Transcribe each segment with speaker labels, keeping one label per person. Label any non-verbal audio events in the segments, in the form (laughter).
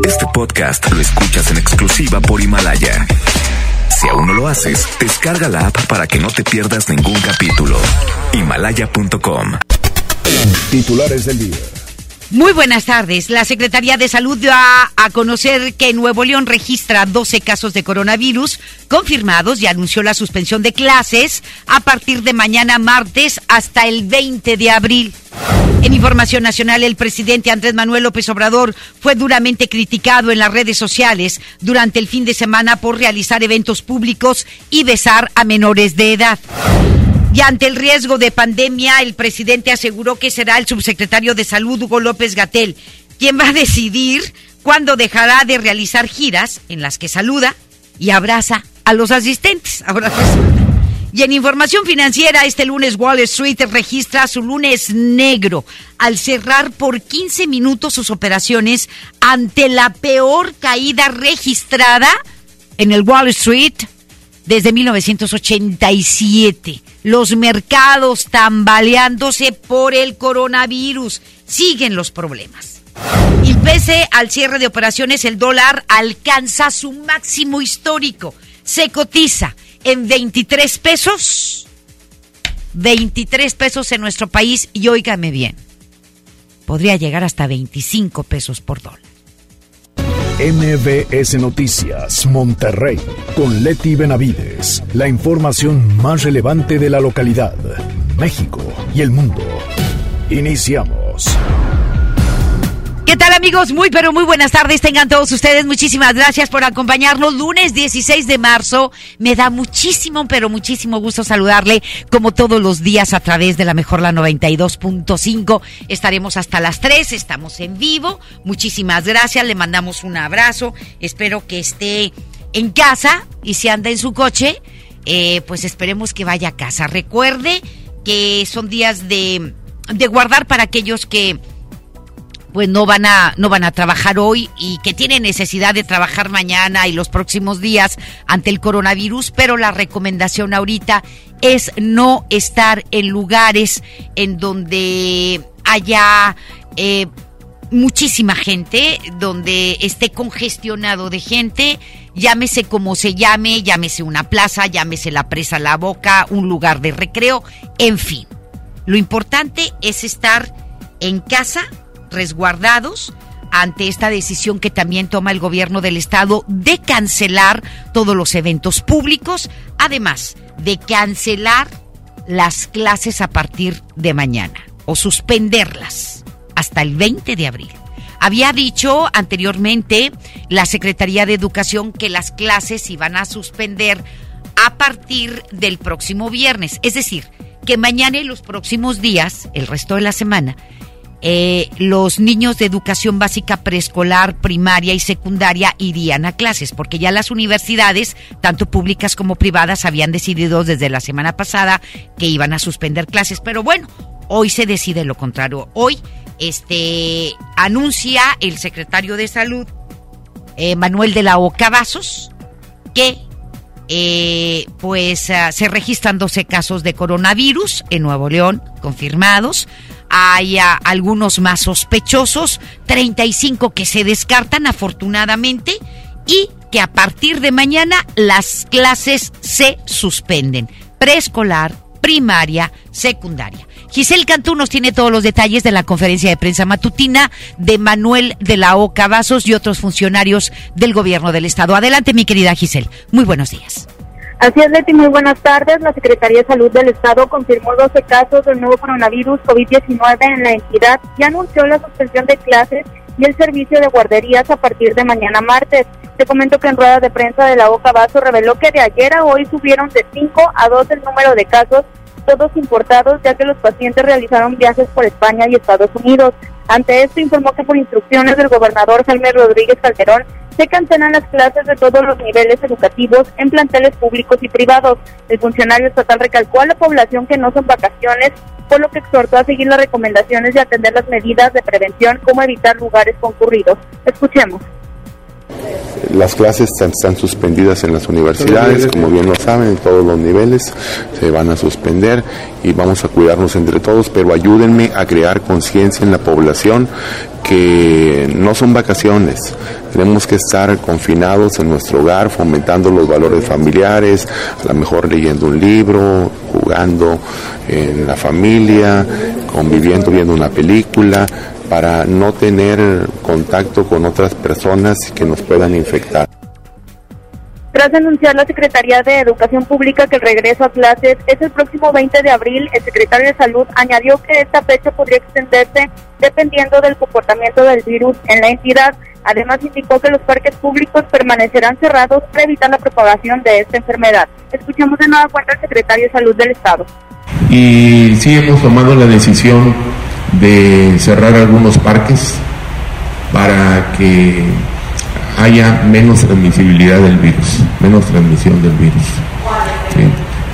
Speaker 1: Este podcast lo escuchas en exclusiva por Himalaya. Si aún no lo haces, descarga la app para que no te pierdas ningún capítulo. Himalaya.com.
Speaker 2: Titulares del día.
Speaker 3: Muy buenas tardes. La Secretaría de Salud da a conocer que Nuevo León registra 12 casos de coronavirus confirmados y anunció la suspensión de clases a partir de mañana martes hasta el 20 de abril. En información nacional, el presidente Andrés Manuel López Obrador fue duramente criticado en las redes sociales durante el fin de semana por realizar eventos públicos y besar a menores de edad. Y ante el riesgo de pandemia, el presidente aseguró que será el subsecretario de Salud, Hugo López Gatel, quien va a decidir cuándo dejará de realizar giras en las que saluda y abraza a los asistentes. Ahora. Y en información financiera, este lunes Wall Street registra su lunes negro al cerrar por 15 minutos sus operaciones ante la peor caída registrada en el Wall Street desde 1987. Los mercados tambaleándose por el coronavirus. Siguen los problemas. Y pese al cierre de operaciones, el dólar alcanza su máximo histórico. Se cotiza en 23 pesos. 23 pesos en nuestro país y óigame bien. Podría llegar hasta 25 pesos por dólar.
Speaker 2: MBS Noticias, Monterrey, con Leti Benavides. La información más relevante de la localidad, México y el mundo. Iniciamos.
Speaker 3: ¿Qué tal amigos? Muy pero muy buenas tardes. Tengan todos ustedes. Muchísimas gracias por acompañarnos. Lunes 16 de marzo. Me da muchísimo pero muchísimo gusto saludarle como todos los días a través de la mejor la 92.5. Estaremos hasta las 3. Estamos en vivo. Muchísimas gracias. Le mandamos un abrazo. Espero que esté en casa y si anda en su coche, eh, pues esperemos que vaya a casa. Recuerde que son días de, de guardar para aquellos que pues no van a no van a trabajar hoy y que tienen necesidad de trabajar mañana y los próximos días ante el coronavirus, pero la recomendación ahorita es no estar en lugares en donde haya eh, muchísima gente, donde esté congestionado de gente, llámese como se llame, llámese una plaza, llámese la presa La Boca, un lugar de recreo, en fin. Lo importante es estar en casa resguardados ante esta decisión que también toma el gobierno del estado de cancelar todos los eventos públicos, además de cancelar las clases a partir de mañana o suspenderlas hasta el 20 de abril. Había dicho anteriormente la Secretaría de Educación que las clases iban a suspender a partir del próximo viernes, es decir, que mañana y los próximos días, el resto de la semana, eh, los niños de educación básica preescolar, primaria y secundaria irían a clases, porque ya las universidades, tanto públicas como privadas, habían decidido desde la semana pasada que iban a suspender clases. Pero bueno, hoy se decide lo contrario. Hoy este, anuncia el secretario de Salud, eh, Manuel de la Oca Vasos, que eh, pues uh, se registran 12 casos de coronavirus en Nuevo León confirmados hay uh, algunos más sospechosos, 35 que se descartan afortunadamente y que a partir de mañana las clases se suspenden, preescolar, primaria, secundaria. Giselle Cantú nos tiene todos los detalles de la conferencia de prensa matutina de Manuel de la Oca Vasos y otros funcionarios del gobierno del estado. Adelante, mi querida Giselle. Muy buenos días.
Speaker 4: Así es, Leti, muy buenas tardes. La Secretaría de Salud del Estado confirmó 12 casos del nuevo coronavirus COVID-19 en la entidad y anunció la suspensión de clases y el servicio de guarderías a partir de mañana martes. Te comento que en rueda de prensa de la Boca Vaso reveló que de ayer a hoy subieron de 5 a 2 el número de casos, todos importados, ya que los pacientes realizaron viajes por España y Estados Unidos. Ante esto informó que por instrucciones del gobernador Jaime Rodríguez Calderón se cancelan las clases de todos los niveles educativos en planteles públicos y privados. El funcionario estatal recalcó a la población que no son vacaciones, por lo que exhortó a seguir las recomendaciones y atender las medidas de prevención como evitar lugares concurridos. Escuchemos.
Speaker 5: Las clases están, suspendidas en las universidades, como bien lo saben, en todos los niveles se van a suspender y vamos a cuidarnos entre todos, pero ayúdenme a crear conciencia en la población que no son vacaciones, tenemos que estar confinados en nuestro hogar, fomentando los valores familiares, a lo mejor leyendo un libro, jugando en la familia, conviviendo, viendo una película, para no tener contacto con otras personas que nos puedan infectar.
Speaker 4: Tras anunciar la Secretaría de Educación Pública que el regreso a clases es el próximo 20 de abril, el secretario de Salud añadió que esta fecha podría extenderse dependiendo del comportamiento del virus en la entidad. Además indicó que los parques públicos permanecerán cerrados para evitar la propagación de esta enfermedad. Escuchemos de nueva cuenta al secretario de Salud del Estado.
Speaker 6: Y sí hemos tomado la decisión de cerrar algunos parques para que haya menos transmisibilidad del virus, menos transmisión del virus.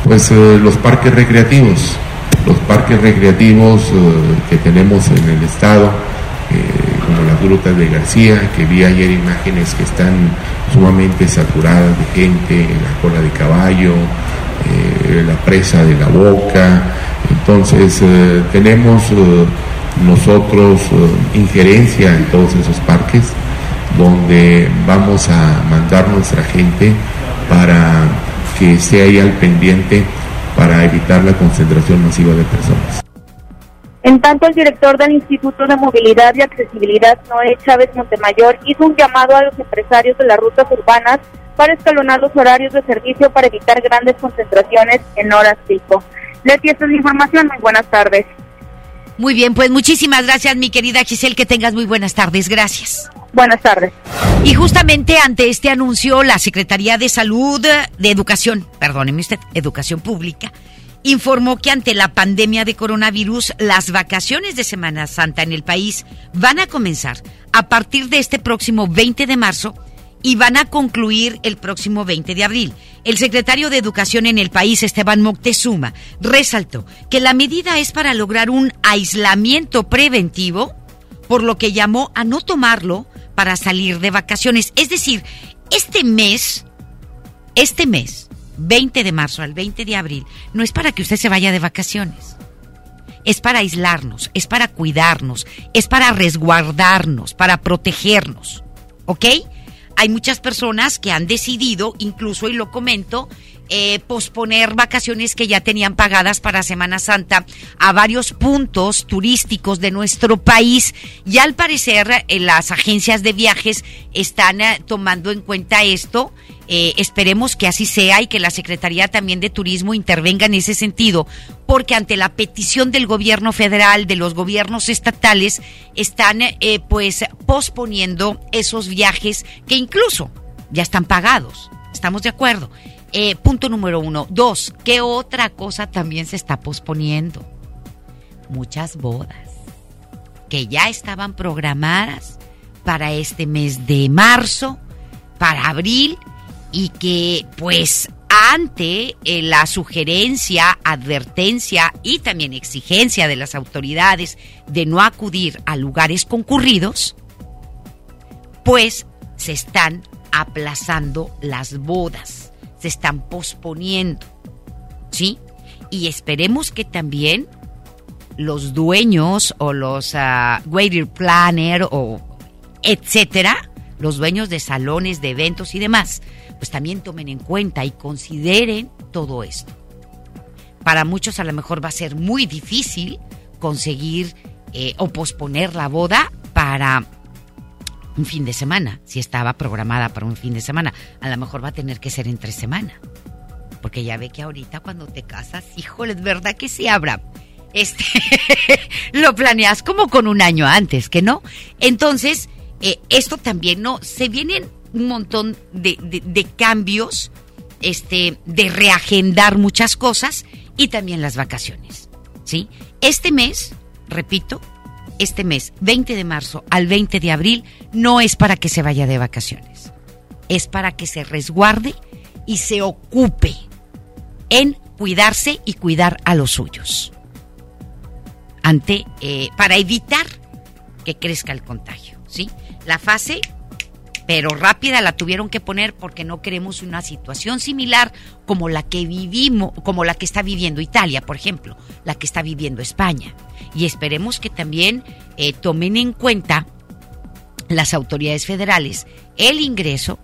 Speaker 6: Pues eh, los parques recreativos, los parques recreativos eh, que tenemos en el estado, eh, como las grutas de García, que vi ayer imágenes que están sumamente saturadas de gente, la cola de caballo, la presa de la boca. Entonces tenemos nosotros injerencia en todos esos parques donde vamos a mandar nuestra gente para que esté ahí al pendiente para evitar la concentración masiva de personas.
Speaker 4: En tanto, el director del Instituto de Movilidad y Accesibilidad, Noé Chávez Montemayor, hizo un llamado a los empresarios de las rutas urbanas para escalonar los horarios de servicio para evitar grandes concentraciones en horas pico. Leti, esta es la información. Muy buenas tardes.
Speaker 3: Muy bien, pues muchísimas gracias, mi querida Giselle. Que tengas muy buenas tardes. Gracias.
Speaker 4: Buenas tardes.
Speaker 3: Y justamente ante este anuncio, la Secretaría de Salud, de Educación, perdóneme usted, Educación Pública, informó que ante la pandemia de coronavirus, las vacaciones de Semana Santa en el país van a comenzar a partir de este próximo 20 de marzo y van a concluir el próximo 20 de abril. El secretario de Educación en el país, Esteban Moctezuma, resaltó que la medida es para lograr un aislamiento preventivo, por lo que llamó a no tomarlo para salir de vacaciones. Es decir, este mes, este mes, 20 de marzo al 20 de abril, no es para que usted se vaya de vacaciones. Es para aislarnos, es para cuidarnos, es para resguardarnos, para protegernos. ¿Ok? Hay muchas personas que han decidido, incluso, y lo comento, eh, posponer vacaciones que ya tenían pagadas para Semana Santa a varios puntos turísticos de nuestro país y al parecer eh, las agencias de viajes están eh, tomando en cuenta esto. esperemos que así sea y que la Secretaría también de Turismo intervenga en ese sentido, porque ante la petición del gobierno federal, de los gobiernos estatales, están pues posponiendo esos viajes que incluso ya están pagados. ¿Estamos de acuerdo? Eh, punto número uno. Dos, ¿qué otra cosa también se está posponiendo? Muchas bodas que ya estaban programadas para este mes de marzo, para abril, y que pues ante eh, la sugerencia, advertencia y también exigencia de las autoridades de no acudir a lugares concurridos, pues se están aplazando las bodas se están posponiendo. ¿Sí? Y esperemos que también los dueños o los uh, planner o etcétera, los dueños de salones, de eventos y demás, pues también tomen en cuenta y consideren todo esto. Para muchos a lo mejor va a ser muy difícil conseguir eh, o posponer la boda para un fin de semana, si estaba programada para un fin de semana. A lo mejor va a tener que ser entre semana. Porque ya ve que ahorita cuando te casas, híjole, es verdad que sí, habrá. Este, (laughs) lo planeas como con un año antes, ¿que no? Entonces, eh, esto también, ¿no? Se vienen un montón de, de cambios, este, de reagendar muchas cosas y también las vacaciones, ¿sí? Este mes, repito, este mes, 20 de marzo al 20 de abril, no es para que se vaya de vacaciones. Es para que se resguarde y se ocupe en cuidarse y cuidar a los suyos. Ante, eh, para evitar que crezca el contagio, ¿sí? La fase pero rápida la tuvieron que poner porque no queremos una situación similar como la que vivimos, como la que está viviendo Italia, por ejemplo, la que está viviendo España. Y esperemos que también eh, tomen en cuenta las autoridades federales el ingreso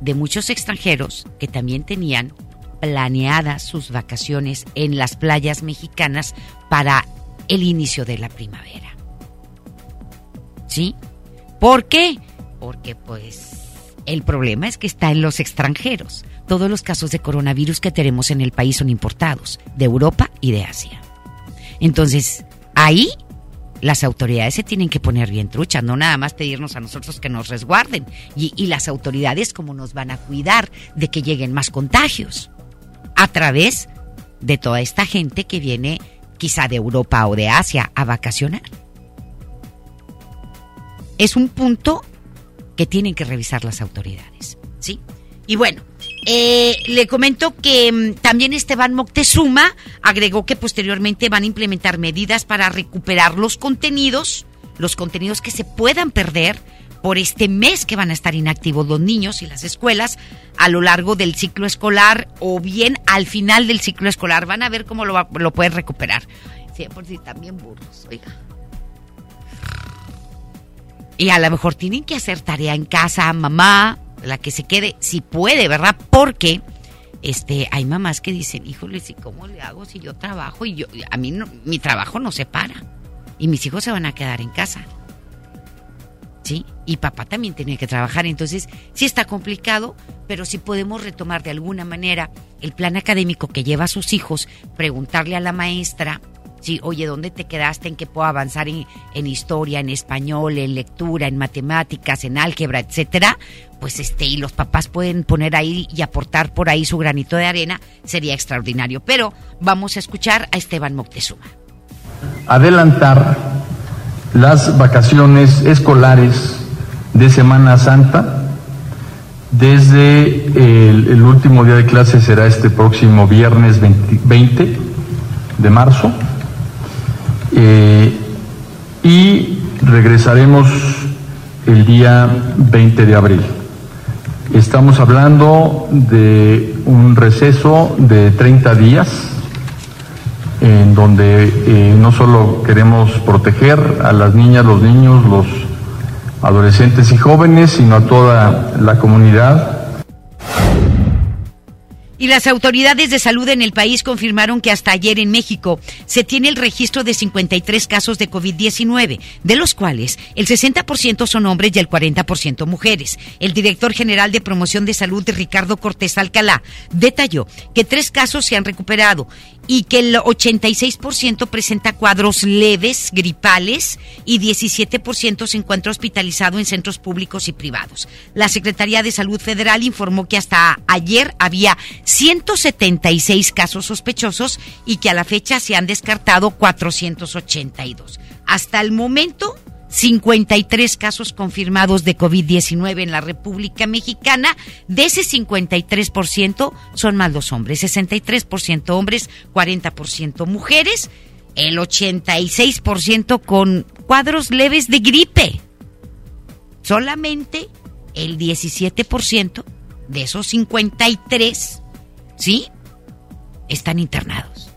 Speaker 3: de muchos extranjeros que también tenían planeadas sus vacaciones en las playas mexicanas para el inicio de la primavera. ¿Sí? ¿Por qué? Porque pues el problema es que está en los extranjeros. Todos los casos de coronavirus que tenemos en el país son importados de Europa y de Asia. Entonces, ahí las autoridades se tienen que poner bien truchas, no nada más pedirnos a nosotros que nos resguarden. Y, las autoridades cómo nos van a cuidar de que lleguen más contagios. A través de toda esta gente que viene quizá de Europa o de Asia a vacacionar. Es un punto que tienen que revisar las autoridades, ¿sí? Y bueno, eh, le comento que mm, también Esteban Moctezuma agregó que posteriormente van a implementar medidas para recuperar los contenidos, los contenidos que se puedan perder por este mes que van a estar inactivos los niños y las escuelas a lo largo del ciclo escolar o bien al final del ciclo escolar. Van a ver cómo lo, lo pueden recuperar. Sí, por si también burros, oiga. Y a lo mejor tienen que hacer tarea en casa, mamá, la que se quede, si puede, ¿verdad? Porque este, hay mamás que dicen, híjole, ¿y cómo le hago si yo trabajo y yo, a mí mi trabajo no se para y mis hijos se van a quedar en casa? ¿Sí? Y papá también tiene que trabajar, entonces sí está complicado, pero si podemos retomar de alguna manera el plan académico que lleva a sus hijos, preguntarle a la maestra Sí, oye, ¿dónde te quedaste? ¿En qué puedo avanzar en, historia, en español, en lectura, en matemáticas, en álgebra, etcétera? Pues este, y los papás pueden poner ahí y aportar por ahí su granito de arena, sería extraordinario. Pero vamos a escuchar a Esteban Moctezuma.
Speaker 7: Adelantar las vacaciones escolares de Semana Santa. Desde el, el último día de clase será este próximo viernes 20, 20 de marzo eh, y regresaremos el día 20 de abril. Estamos hablando de un receso de 30 días en donde eh, no solo queremos proteger a las niñas, los niños, los adolescentes y jóvenes, sino a toda la comunidad
Speaker 3: y las autoridades de salud en el país confirmaron que hasta ayer en México se tiene el registro de 53 casos de COVID-19, de los cuales el 60% son hombres y el 40% mujeres. El director general de promoción de salud, Ricardo Cortés Alcalá, detalló que tres casos se han recuperado y que el 86% presenta cuadros leves, gripales, y 17% se encuentra hospitalizado en centros públicos y privados. La Secretaría de Salud Federal informó que hasta ayer había 176 casos sospechosos y que a la fecha se han descartado 482. Hasta el momento, 53 casos confirmados de COVID-19 en la República Mexicana. De ese 53% son más los hombres, 63% hombres, 40% mujeres, el 86% con cuadros leves de gripe. Solamente el 17% de esos 53, ¿sí? Están internados.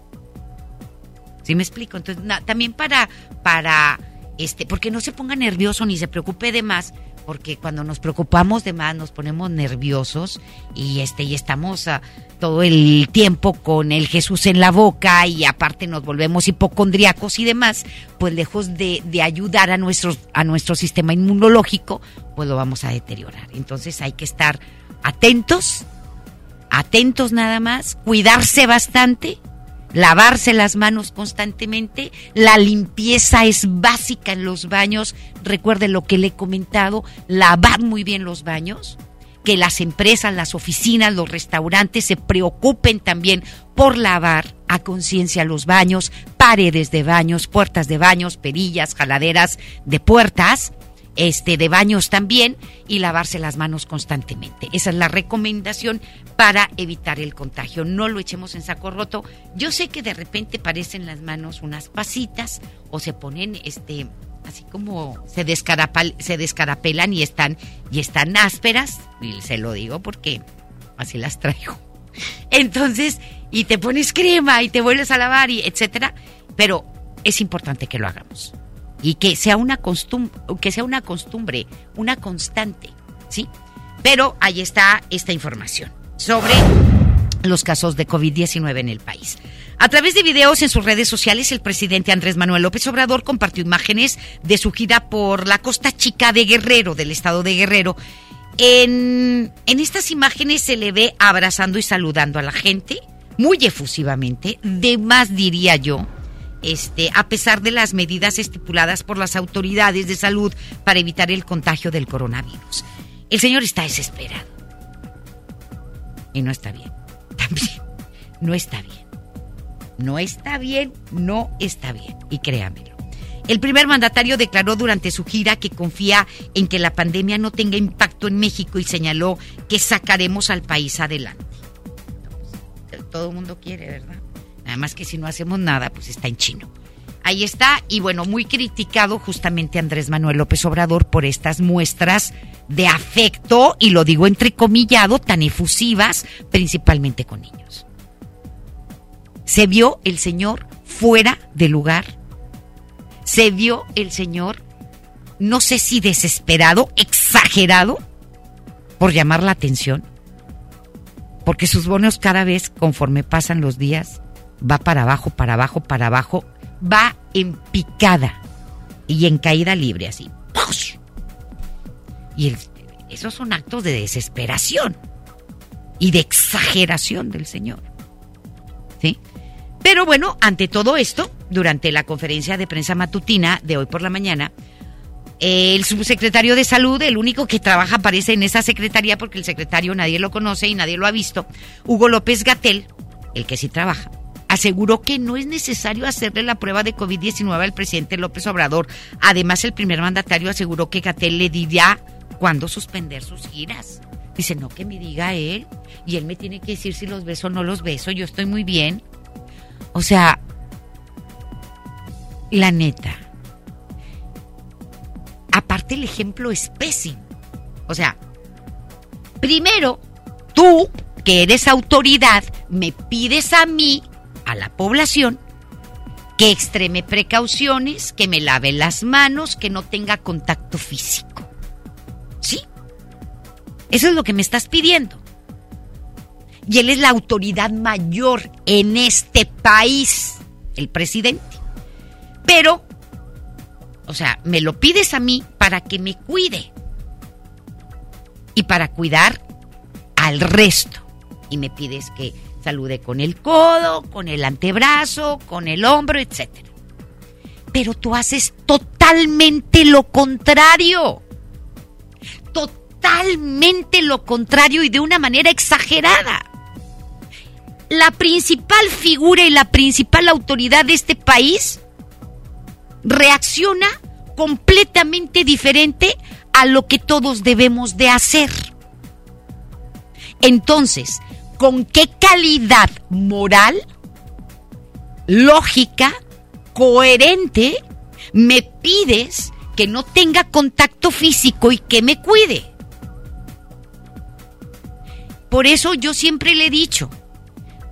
Speaker 3: ¿Sí me explico? Entonces, también para, para este, porque no se ponga nervioso ni se preocupe de más, porque cuando nos preocupamos de más nos ponemos nerviosos y este y estamos ah, todo el tiempo con el Jesús en la boca y aparte nos volvemos hipocondriacos y demás, pues lejos de, de ayudar a nuestro, a nuestro sistema inmunológico, pues lo vamos a deteriorar. Entonces hay que estar atentos, atentos nada más, cuidarse bastante lavarse las manos constantemente, la limpieza es básica en los baños, recuerde lo que le he comentado, lavar muy bien los baños, que las empresas, las oficinas, los restaurantes se preocupen también por lavar a conciencia los baños, paredes de baños, puertas de baños, perillas, jaladeras de puertas, este de baños también y lavarse las manos constantemente. Esa es la recomendación para evitar el contagio. No lo echemos en saco roto. Yo sé que de repente parecen las manos unas pasitas o se ponen este así como se, se descarapelan y están, y están ásperas, y se lo digo porque así las traigo. (laughs) Entonces, y te pones crema y te vuelves a lavar y etcétera, pero es importante que lo hagamos y que sea una costumbre, que sea una costumbre, una constante, ¿sí? Pero ahí está esta información sobre los casos de COVID-19 en el país. A través de videos en sus redes sociales, el presidente Andrés Manuel López Obrador compartió imágenes de su gira por la costa chica de Guerrero, del estado de Guerrero. En, en estas imágenes se le ve abrazando y saludando a la gente, muy efusivamente, de más diría yo, este, a pesar de las medidas estipuladas por las autoridades de salud para evitar el contagio del coronavirus. El señor está desesperado. Y no está bien. (laughs) También. No está bien. No está bien, no está bien. Y créamelo. El primer mandatario declaró durante su gira que confía en que la pandemia no tenga impacto en México y señaló que sacaremos al país adelante. Todo el mundo quiere, ¿verdad? Nada más que si no hacemos nada, pues está en chino. Ahí está, y bueno, muy criticado justamente Andrés Manuel López Obrador por estas muestras de afecto, y lo digo entrecomillado, tan efusivas, principalmente con niños. Se vio el señor fuera de lugar. Se vio el señor, no sé si desesperado, exagerado, por llamar la atención. Porque sus bonos cada vez, conforme pasan los días, va para abajo, para abajo, para abajo, va en picada y en caída libre, así. Y esos son actos de desesperación y de exageración del Señor. ¿Sí? Pero bueno, ante todo esto, durante la conferencia de prensa matutina de hoy por la mañana, el subsecretario de salud, el único que trabaja parece en esa secretaría porque el secretario nadie lo conoce y nadie lo ha visto, Hugo López Gatel, el que sí trabaja, aseguró que no es necesario hacerle la prueba de COVID-19 al presidente López Obrador. Además, el primer mandatario aseguró que Gatel le dirá cuándo suspender sus giras. Dice, no que me diga él. Y él me tiene que decir si los beso o no los beso. Yo estoy muy bien. O sea, la neta. Aparte el ejemplo es pésimo. O sea, primero, tú, que eres autoridad, me pides a mí a la población que extreme precauciones, que me lave las manos, que no tenga contacto físico. ¿Sí? Eso es lo que me estás pidiendo. Y él es la autoridad mayor en este país, el presidente. Pero, o sea, me lo pides a mí para que me cuide. Y para cuidar al resto. Y me pides que Salude con el codo, con el antebrazo, con el hombro, etc. Pero tú haces totalmente lo contrario. Totalmente lo contrario y de una manera exagerada. La principal figura y la principal autoridad de este país reacciona completamente diferente a lo que todos debemos de hacer. Entonces, con qué calidad moral, lógica, coherente me pides que no tenga contacto físico y que me cuide. Por eso yo siempre le he dicho,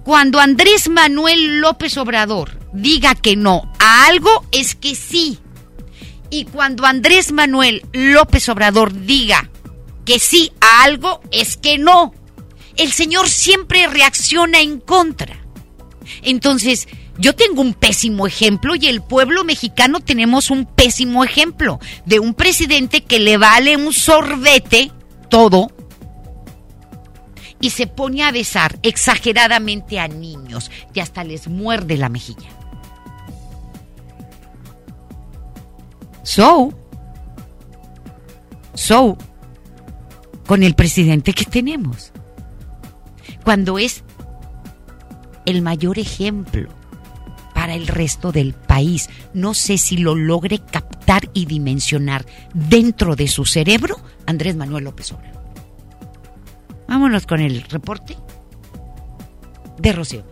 Speaker 3: cuando Andrés Manuel López Obrador diga que no a algo, es que sí. Y cuando Andrés Manuel López Obrador diga que sí a algo, es que no el Señor siempre reacciona en contra. Entonces, yo tengo un pésimo ejemplo y el pueblo mexicano tenemos un pésimo ejemplo de un presidente que le vale un sorbete todo y se pone a besar exageradamente a niños y hasta les muerde la mejilla. So, so, con el presidente que tenemos cuando es el mayor ejemplo para el resto del país. No sé si lo logre captar y dimensionar dentro de su cerebro Andrés Manuel López Obrador. Vámonos con el reporte de Rocío.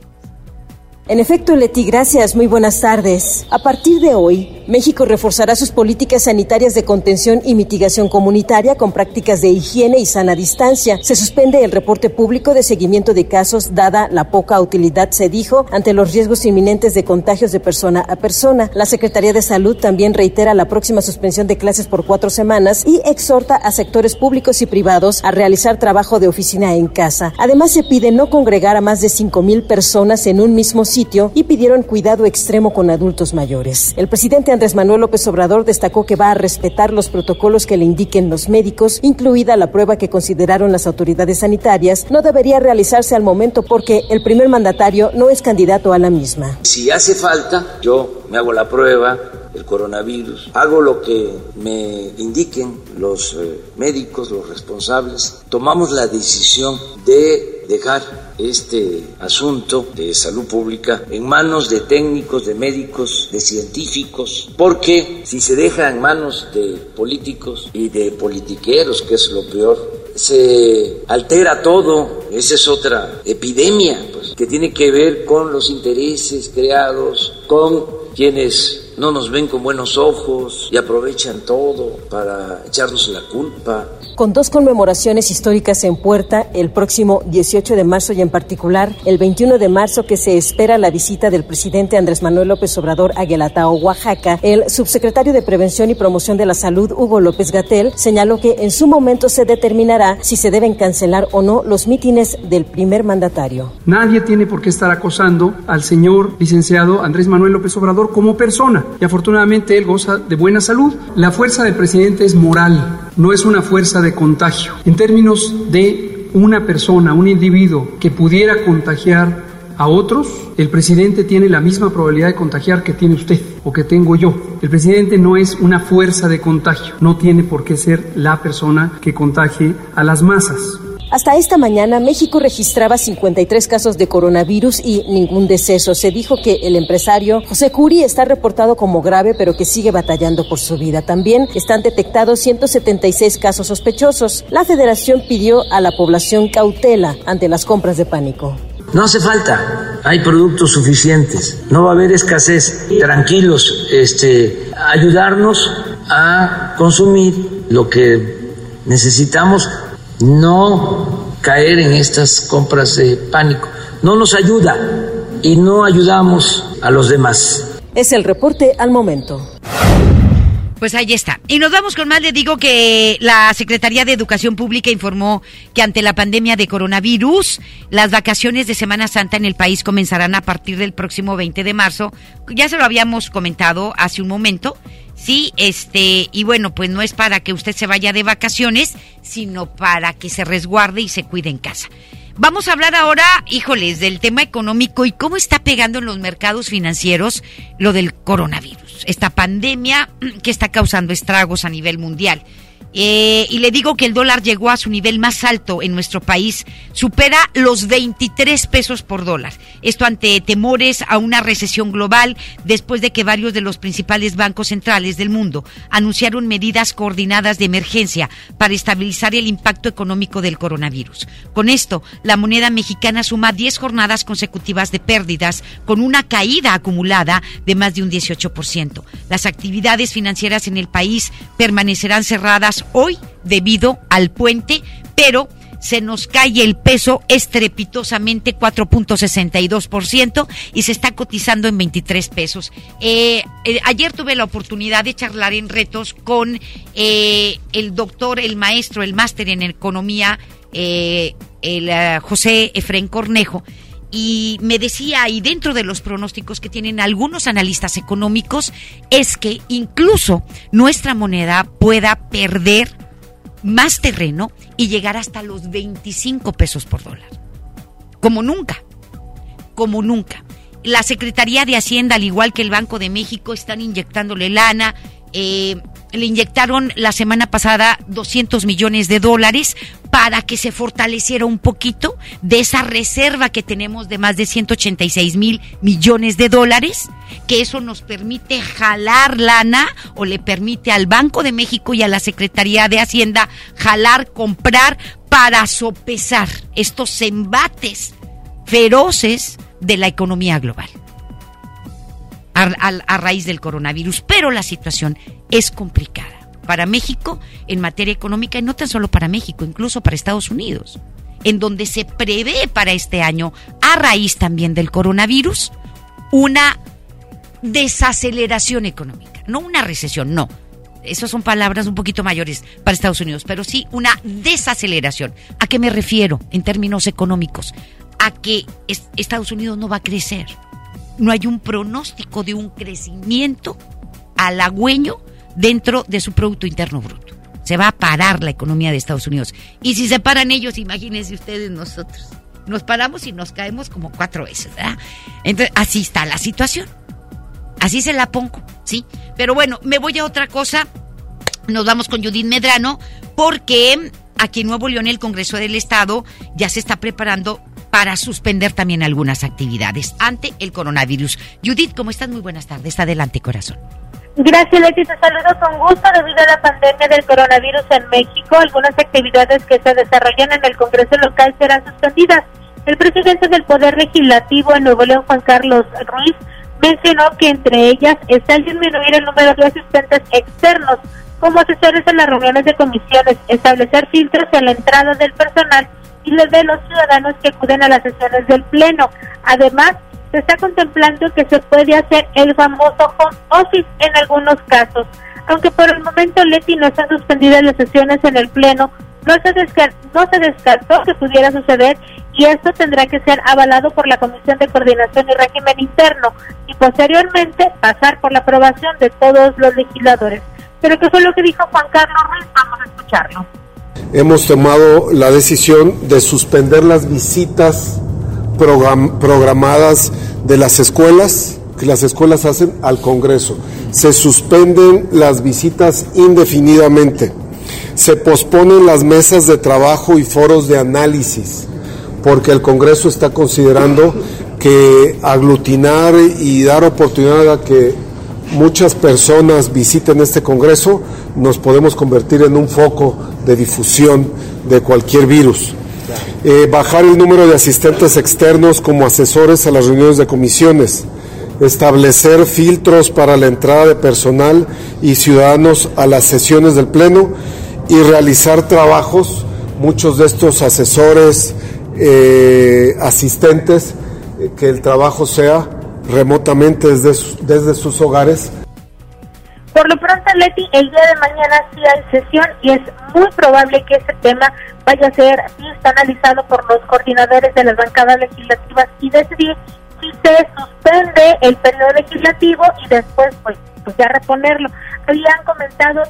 Speaker 8: En efecto, Leti, gracias. Muy buenas tardes. A partir de hoy, México reforzará sus políticas sanitarias de contención y mitigación comunitaria con prácticas de higiene y sana distancia. Se suspende el reporte público de seguimiento de casos dada la poca utilidad, se dijo, ante los riesgos inminentes de contagios de persona a persona. La Secretaría de Salud también reitera la próxima suspensión de clases por cuatro semanas y exhorta a sectores públicos y privados a realizar trabajo de oficina en casa. Además, se pide no congregar a más de cinco mil personas en un mismo sitio y pidieron cuidado extremo con adultos mayores. El presidente Andrés Manuel López Obrador destacó que va a respetar los protocolos que le indiquen los médicos, incluida la prueba que consideraron las autoridades sanitarias, no debería realizarse al momento porque el primer mandatario no es candidato a la misma.
Speaker 9: Si hace falta, yo me hago la prueba, el coronavirus. Hago lo que me indiquen los eh, médicos, los responsables. Tomamos la decisión de dejar este asunto de salud pública en manos de técnicos, de médicos, de científicos, porque si se deja en manos de políticos y de politiqueros, que es lo peor, se altera todo. Esa es otra epidemia pues, que tiene que ver con los intereses creados, con quienes no nos ven con buenos ojos y aprovechan todo para echarnos la culpa.
Speaker 8: Con dos conmemoraciones históricas en puerta, el próximo 18 de marzo y en particular el 21 de marzo que se espera la visita del presidente Andrés Manuel López Obrador a Guelatao, Oaxaca, el subsecretario de Prevención y Promoción de la Salud, Hugo López Gatel, señaló que en su momento se determinará si se deben cancelar o no los mítines del primer mandatario.
Speaker 10: Nadie tiene por qué estar acosando al señor licenciado Andrés Manuel López Obrador como persona y afortunadamente él goza de buena salud. La fuerza del presidente es moral, no es una fuerza de contagio. En términos de una persona, un individuo que pudiera contagiar a otros, el presidente tiene la misma probabilidad de contagiar que tiene usted o que tengo yo. El presidente no es una fuerza de contagio, no tiene por qué ser la persona que contagie a las masas.
Speaker 8: Hasta esta mañana, México registraba 53 casos de coronavirus y ningún deceso. Se dijo que el empresario José Curi está reportado como grave, pero que sigue batallando por su vida. También están detectados 176 casos sospechosos. La federación pidió a la población cautela ante las compras de pánico.
Speaker 9: No hace falta, hay productos suficientes, no va a haber escasez. Tranquilos, este, ayudarnos a consumir lo que necesitamos no caer en estas compras de pánico. No nos ayuda y no ayudamos a los demás.
Speaker 8: Es el reporte al momento.
Speaker 3: Pues ahí está. Y nos vamos con más. Le digo que la Secretaría de Educación Pública informó que ante la pandemia de coronavirus, las vacaciones de Semana Santa en el país comenzarán a partir del próximo 20 de marzo. Ya se lo habíamos comentado hace un momento. Sí, este, y bueno, pues no es para que usted se vaya de vacaciones, sino para que se resguarde y se cuide en casa. Vamos a hablar ahora, híjoles, del tema económico y cómo está pegando en los mercados financieros lo del coronavirus, esta pandemia (clears throat) que está causando estragos a nivel mundial. Eh, y le digo que el dólar llegó a su nivel más alto en nuestro país, supera los 23 pesos por dólar. Esto ante temores a una recesión global después de que varios de los principales bancos centrales del mundo anunciaron medidas coordinadas de emergencia para estabilizar el impacto económico del coronavirus. Con esto, la moneda mexicana suma 10 jornadas consecutivas de pérdidas con una caída acumulada de más de un 18%. Las actividades financieras en el país permanecerán cerradas hoy debido al puente, pero se nos cae el peso estrepitosamente 4.62% y se está cotizando en 23 pesos. Eh, eh, ayer tuve la oportunidad de charlar en retos con eh, el doctor, el maestro, el máster en economía, el José Efren Cornejo y me decía, y dentro de los pronósticos que tienen algunos analistas económicos, es que incluso nuestra moneda pueda perder más terreno y llegar hasta los 25 pesos por dólar. Como nunca, como nunca. La Secretaría de Hacienda, al igual que el Banco de México, están inyectándole lana. Eh, le inyectaron la semana pasada 200 millones de dólares para que se fortaleciera un poquito de esa reserva que tenemos de más de 186 mil millones de dólares, que eso nos permite jalar lana o le permite al Banco de México y a la Secretaría de Hacienda jalar, comprar para sopesar estos embates feroces de la economía global a, raíz del coronavirus. Pero la situación es complicada para México en materia económica y no tan solo para México, incluso para Estados Unidos, en donde se prevé para este año, a raíz también del coronavirus, una desaceleración económica, no una recesión, no. Esas son palabras un poquito mayores para Estados Unidos, pero sí una desaceleración. ¿A qué me refiero en términos económicos? A que Estados Unidos no va a crecer. No hay un pronóstico de un crecimiento halagüeño dentro de su Producto Interno Bruto. Se va a parar la economía de Estados Unidos. Y si se paran ellos, imagínense ustedes nosotros. Nos paramos y nos caemos como cuatro veces, ¿verdad? Entonces, así está la situación. Así se la pongo, ¿sí? Pero bueno, me voy a otra cosa. Nos vamos con Judith Medrano porque aquí en Nuevo León el Congreso del Estado ya se está preparando para suspender también algunas actividades ante el coronavirus. Judith, ¿cómo estás? Muy buenas tardes. Adelante, corazón.
Speaker 4: Gracias, Leti. Te saludo con gusto. Debido a la pandemia del coronavirus en México, algunas actividades que se desarrollan en el Congreso local serán suspendidas. El presidente del Poder Legislativo en Nuevo León, Juan Carlos Ruiz, mencionó que entre ellas está el disminuir el número de asistentes externos como asesores en las reuniones de comisiones, establecer filtros en la entrada del personal y de los ciudadanos que acuden a las sesiones del Pleno. Además, se está contemplando que se puede hacer el famoso home office en algunos casos. Aunque por el momento Leti no está suspendida las sesiones en el Pleno, no se, no se descartó que pudiera suceder y esto tendrá que ser avalado por la Comisión de Coordinación y Régimen Interno y posteriormente pasar por la aprobación de todos los legisladores. Pero ¿qué fue lo que dijo Juan Carlos Ruiz? Vamos a escucharlo.
Speaker 11: Hemos tomado la decisión de suspender las visitas programadas de las escuelas que las escuelas hacen al Congreso. Se suspenden las visitas indefinidamente. Se posponen las mesas de trabajo y foros de análisis porque el Congreso está considerando que aglutinar y dar oportunidad a que muchas personas visiten este Congreso, nos podemos convertir en un foco de difusión de cualquier virus. Eh, bajar el número de asistentes externos como asesores a las reuniones de comisiones, establecer filtros para la entrada de personal y ciudadanos a las sesiones del Pleno y realizar trabajos, muchos de estos asesores, eh, asistentes, eh, que el trabajo sea remotamente desde, desde sus hogares.
Speaker 4: Por lo pronto, Leti, el día de mañana sí hay sesión y es muy probable que este tema vaya a ser visto, analizado por los coordinadores de las bancadas legislativas y decidir si se suspende el periodo legislativo y después pues, pues ya reponerlo. Habían comentado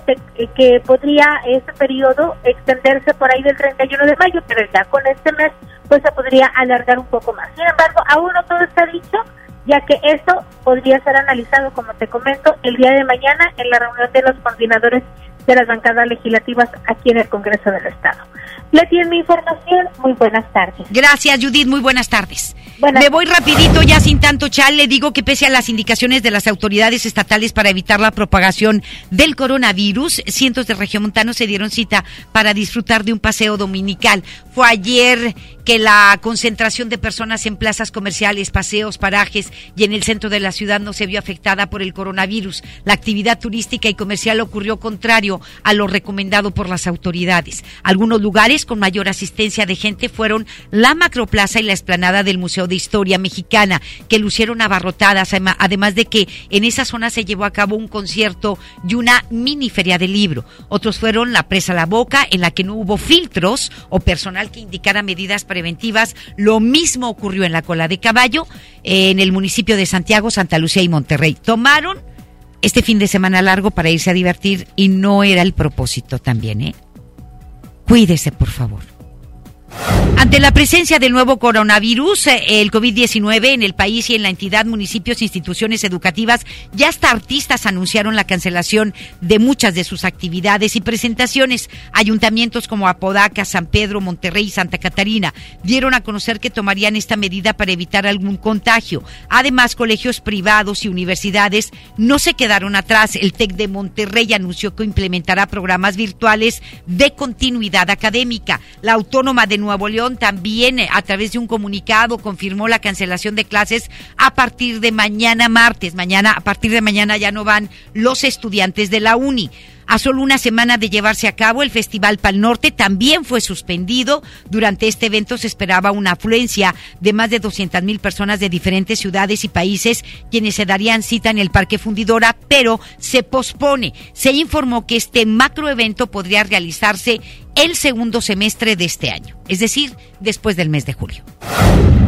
Speaker 4: que podría este periodo extenderse por ahí del 31 de mayo, pero ya con este mes pues se podría alargar un poco más. Sin embargo, aún no todo está dicho, ya que esto podría ser analizado, como te comento, el día de mañana en la reunión de los coordinadores de las bancadas legislativas aquí en el Congreso del Estado. Le tiene mi información. Muy buenas tardes.
Speaker 3: Gracias, Judith. Muy buenas tardes. Me voy rapidito, ya sin tanto chal. Le digo que pese a las indicaciones de las autoridades estatales para evitar la propagación del coronavirus, cientos de regiomontanos se dieron cita para disfrutar de un paseo dominical. Fue ayer que la concentración de personas en plazas comerciales, paseos, parajes y en el centro de la ciudad no se vio afectada por el coronavirus. La actividad turística y comercial ocurrió contrario a lo recomendado por las autoridades. Algunos lugares con mayor asistencia de gente fueron la Macroplaza y la explanada del Museo de Historia Mexicana, que lucieron abarrotadas, además de que en esa zona se llevó a cabo un concierto y una mini feria del libro. Otros fueron la Presa La Boca, en la que no hubo filtros o personal que indicara medidas preventivas. Lo mismo ocurrió en la Cola de Caballo, en el municipio de Santiago, Santa Lucía y Monterrey. Tomaron este fin de semana largo para irse a divertir y no era el propósito también, ¿eh? Cuídese, por favor. Ante la presencia del nuevo coronavirus, eh, el COVID-19 en el país y en la entidad, municipios, instituciones educativas, ya hasta artistas anunciaron la cancelación de muchas de sus actividades y presentaciones. Ayuntamientos como Apodaca, San Pedro, Monterrey y Santa Catarina dieron a conocer que tomarían esta medida para evitar algún contagio. Además, colegios privados y universidades no se quedaron atrás. El TEC de Monterrey anunció que implementará programas virtuales de continuidad académica. La Autónoma de Nuevo León también eh, a través de un comunicado confirmó la cancelación de clases a partir de mañana martes. Mañana, a partir de mañana ya no van los estudiantes de la uni. A solo una semana de llevarse a cabo, el Festival Pal Norte también fue suspendido. Durante este evento se esperaba una afluencia de más de 200 mil personas de diferentes ciudades y países, quienes se darían cita en el Parque Fundidora, pero se pospone. Se informó que este macroevento podría realizarse el segundo semestre de este año, es decir, después del mes de julio.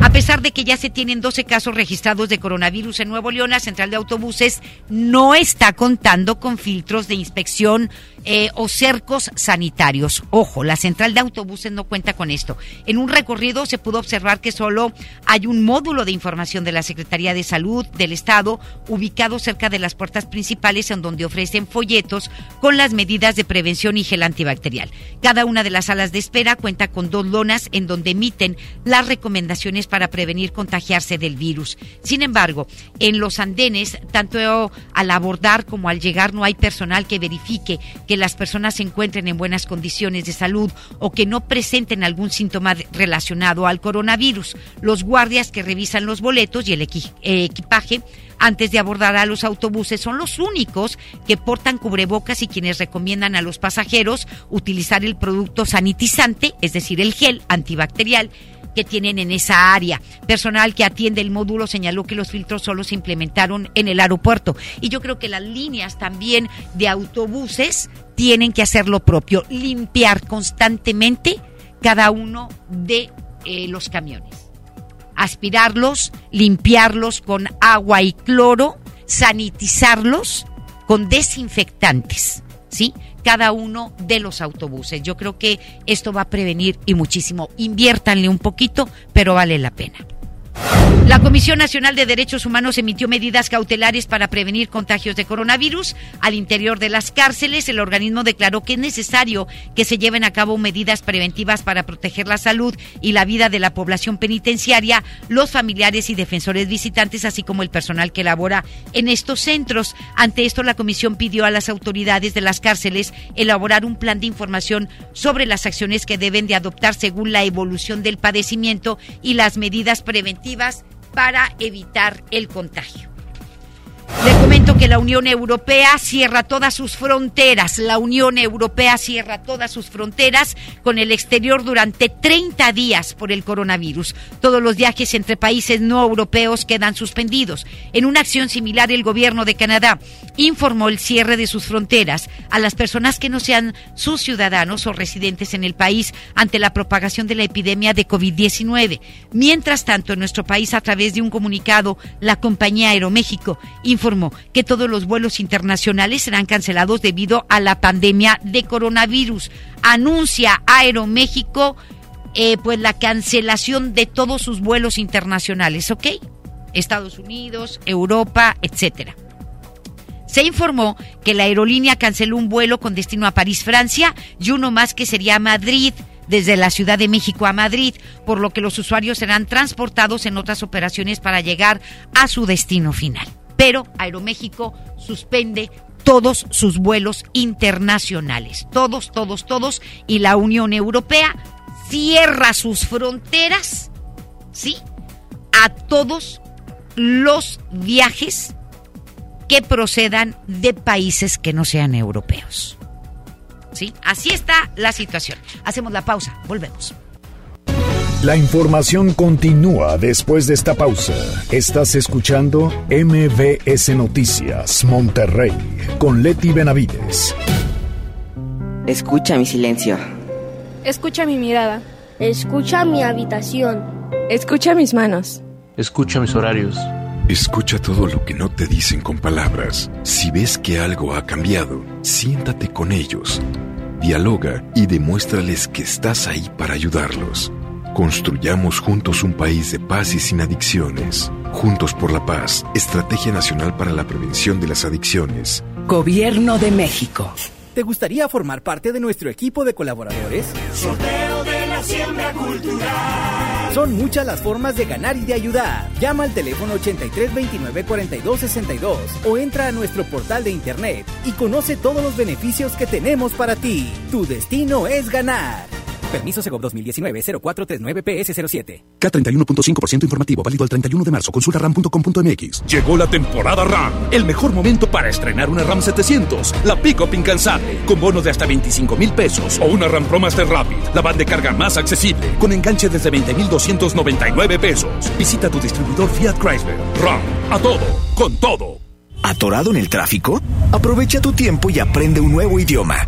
Speaker 3: A pesar de que ya se tienen 12 casos registrados de coronavirus en Nuevo León, la central de autobuses no está contando con filtros de inspección León eh, o cercos sanitarios. Ojo, la central de autobuses no cuenta con esto. En un recorrido se pudo observar que solo hay un módulo de información de la Secretaría de Salud del Estado ubicado cerca de las puertas principales en donde ofrecen folletos con las medidas de prevención y gel antibacterial. Cada una de las salas de espera cuenta con dos lonas en donde emiten las recomendaciones para prevenir contagiarse del virus. Sin embargo, en los andenes, tanto al abordar como al llegar, no hay personal que verifique que las personas se encuentren en buenas condiciones de salud o que no presenten algún síntoma relacionado al coronavirus. Los guardias que revisan los boletos y el equipaje antes de abordar a los autobuses son los únicos que portan cubrebocas y quienes recomiendan a los pasajeros utilizar el producto sanitizante, es decir, el gel antibacterial que tienen en esa área. Personal que atiende el módulo señaló que los filtros solo se implementaron en el aeropuerto. Y yo creo que las líneas también de autobuses tienen que hacer lo propio, limpiar constantemente cada uno de eh, los camiones. Aspirarlos, limpiarlos con agua y cloro, sanitizarlos con desinfectantes, ¿sí? Cada uno de los autobuses. Yo creo que esto va a prevenir y muchísimo. Inviértanle un poquito, pero vale la pena. La Comisión Nacional de Derechos Humanos emitió medidas cautelares para prevenir contagios de coronavirus. Al interior de las cárceles, el organismo declaró que es necesario que se lleven a cabo medidas preventivas para proteger la salud y la vida de la población penitenciaria, los familiares y defensores visitantes, así como el personal que labora en estos centros. Ante esto, la comisión pidió a las autoridades de las cárceles elaborar un plan de información sobre las acciones que deben de adoptar según la evolución del padecimiento y las medidas preventivas para evitar el contagio. Le comento que la Unión Europea cierra todas sus fronteras. La Unión Europea cierra todas sus fronteras con el exterior durante 30 días por el coronavirus. Todos los viajes entre países no europeos quedan suspendidos. En una acción similar, el gobierno de Canadá informó el cierre de sus fronteras a las personas que no sean sus ciudadanos o residentes en el país ante la propagación de la epidemia de COVID-19. Mientras tanto, en nuestro país, a través de un comunicado, la compañía Aeroméxico informó que todos los vuelos internacionales serán cancelados debido a la pandemia de coronavirus. Anuncia Aeroméxico eh, pues la cancelación de todos sus vuelos internacionales, ¿ok? Estados Unidos, Europa, etcétera. Se informó que la aerolínea canceló un vuelo con destino a París, Francia, y uno más que sería Madrid, desde la Ciudad de México a Madrid, por lo que los usuarios serán transportados en otras operaciones para llegar a su destino final pero Aeroméxico suspende todos sus vuelos internacionales, todos, todos, todos, y la Unión Europea cierra sus fronteras, ¿sí? A todos los viajes que procedan de países que no sean europeos. ¿Sí? Así está la situación. Hacemos la pausa, volvemos.
Speaker 2: La información continúa después de esta pausa. Estás escuchando MBS Noticias Monterrey con Leti Benavides.
Speaker 12: Escucha mi silencio.
Speaker 13: Escucha mi mirada.
Speaker 14: Escucha mi habitación.
Speaker 13: Escucha mis manos.
Speaker 15: Escucha mis horarios.
Speaker 16: Escucha todo lo que no te dicen con palabras. Si ves que algo ha cambiado, siéntate con ellos. Dialoga y demuéstrales que estás ahí para ayudarlos. Construyamos juntos un país de paz y sin adicciones. Juntos por la paz, Estrategia Nacional para la Prevención de las Adicciones.
Speaker 17: Gobierno de México.
Speaker 18: ¿Te gustaría formar parte de nuestro equipo de colaboradores?
Speaker 19: Sorteo de la siembra cultural.
Speaker 18: Son muchas las formas de ganar y de ayudar. Llama al teléfono 83 29 42 62 o entra a nuestro portal de internet y conoce todos los beneficios que tenemos para ti. Tu destino es ganar. Permiso Segov 2019-0439-PS07.
Speaker 15: K31.5% informativo, válido al 31 de marzo. Consulta ram.com.mx.
Speaker 20: Llegó la temporada RAM. El mejor momento para estrenar una RAM 700. La pick-up incansable. Con bono de hasta 25 mil pesos. O una RAM Pro Master Rapid. La van de carga más accesible. Con enganche desde 20,299 pesos. Visita tu distribuidor Fiat Chrysler. RAM. A todo. Con todo.
Speaker 1: ¿Atorado en el tráfico? Aprovecha tu tiempo y aprende un nuevo idioma.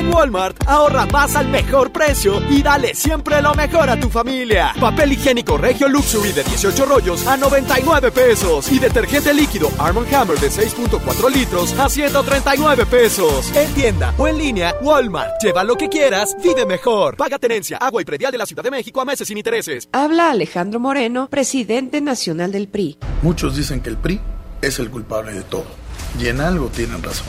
Speaker 21: En Walmart, ahorra más al mejor precio y dale siempre lo mejor a tu familia. Papel higiénico Regio Luxury de 18 rollos a 99 pesos y detergente líquido Arm Hammer de 6.4 litros a 139 pesos. En tienda o en línea, Walmart. Lleva lo que quieras, vive mejor. Paga tenencia, agua y predial de la Ciudad de México a meses sin intereses.
Speaker 22: Habla Alejandro Moreno, presidente nacional del PRI.
Speaker 23: Muchos dicen que el PRI es el culpable de todo. Y en algo tienen razón.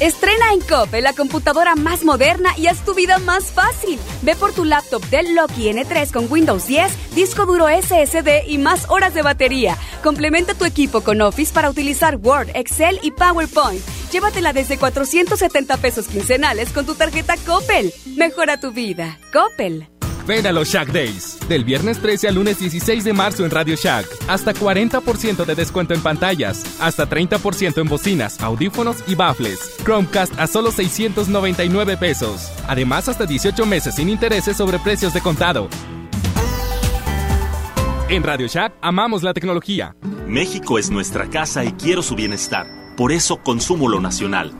Speaker 24: Estrena en Coppel la computadora más moderna y haz tu vida más fácil. Ve por tu laptop Dell Loki N3 con Windows 10, disco duro SSD y más horas de batería. Complementa tu equipo con Office para utilizar Word, Excel y PowerPoint. Llévatela desde 470 pesos quincenales con tu tarjeta Coppel. Mejora tu vida. Coppel.
Speaker 25: Ven a los Shack Days. Del viernes 13 al lunes 16 de marzo en Radio Shack. Hasta 40% de descuento en pantallas. Hasta 30% en bocinas, audífonos y baffles. Chromecast a solo 699 pesos. Además, hasta 18 meses sin intereses sobre precios de contado. En Radio Shack amamos la tecnología.
Speaker 26: México es nuestra casa y quiero su bienestar. Por eso consumo lo nacional.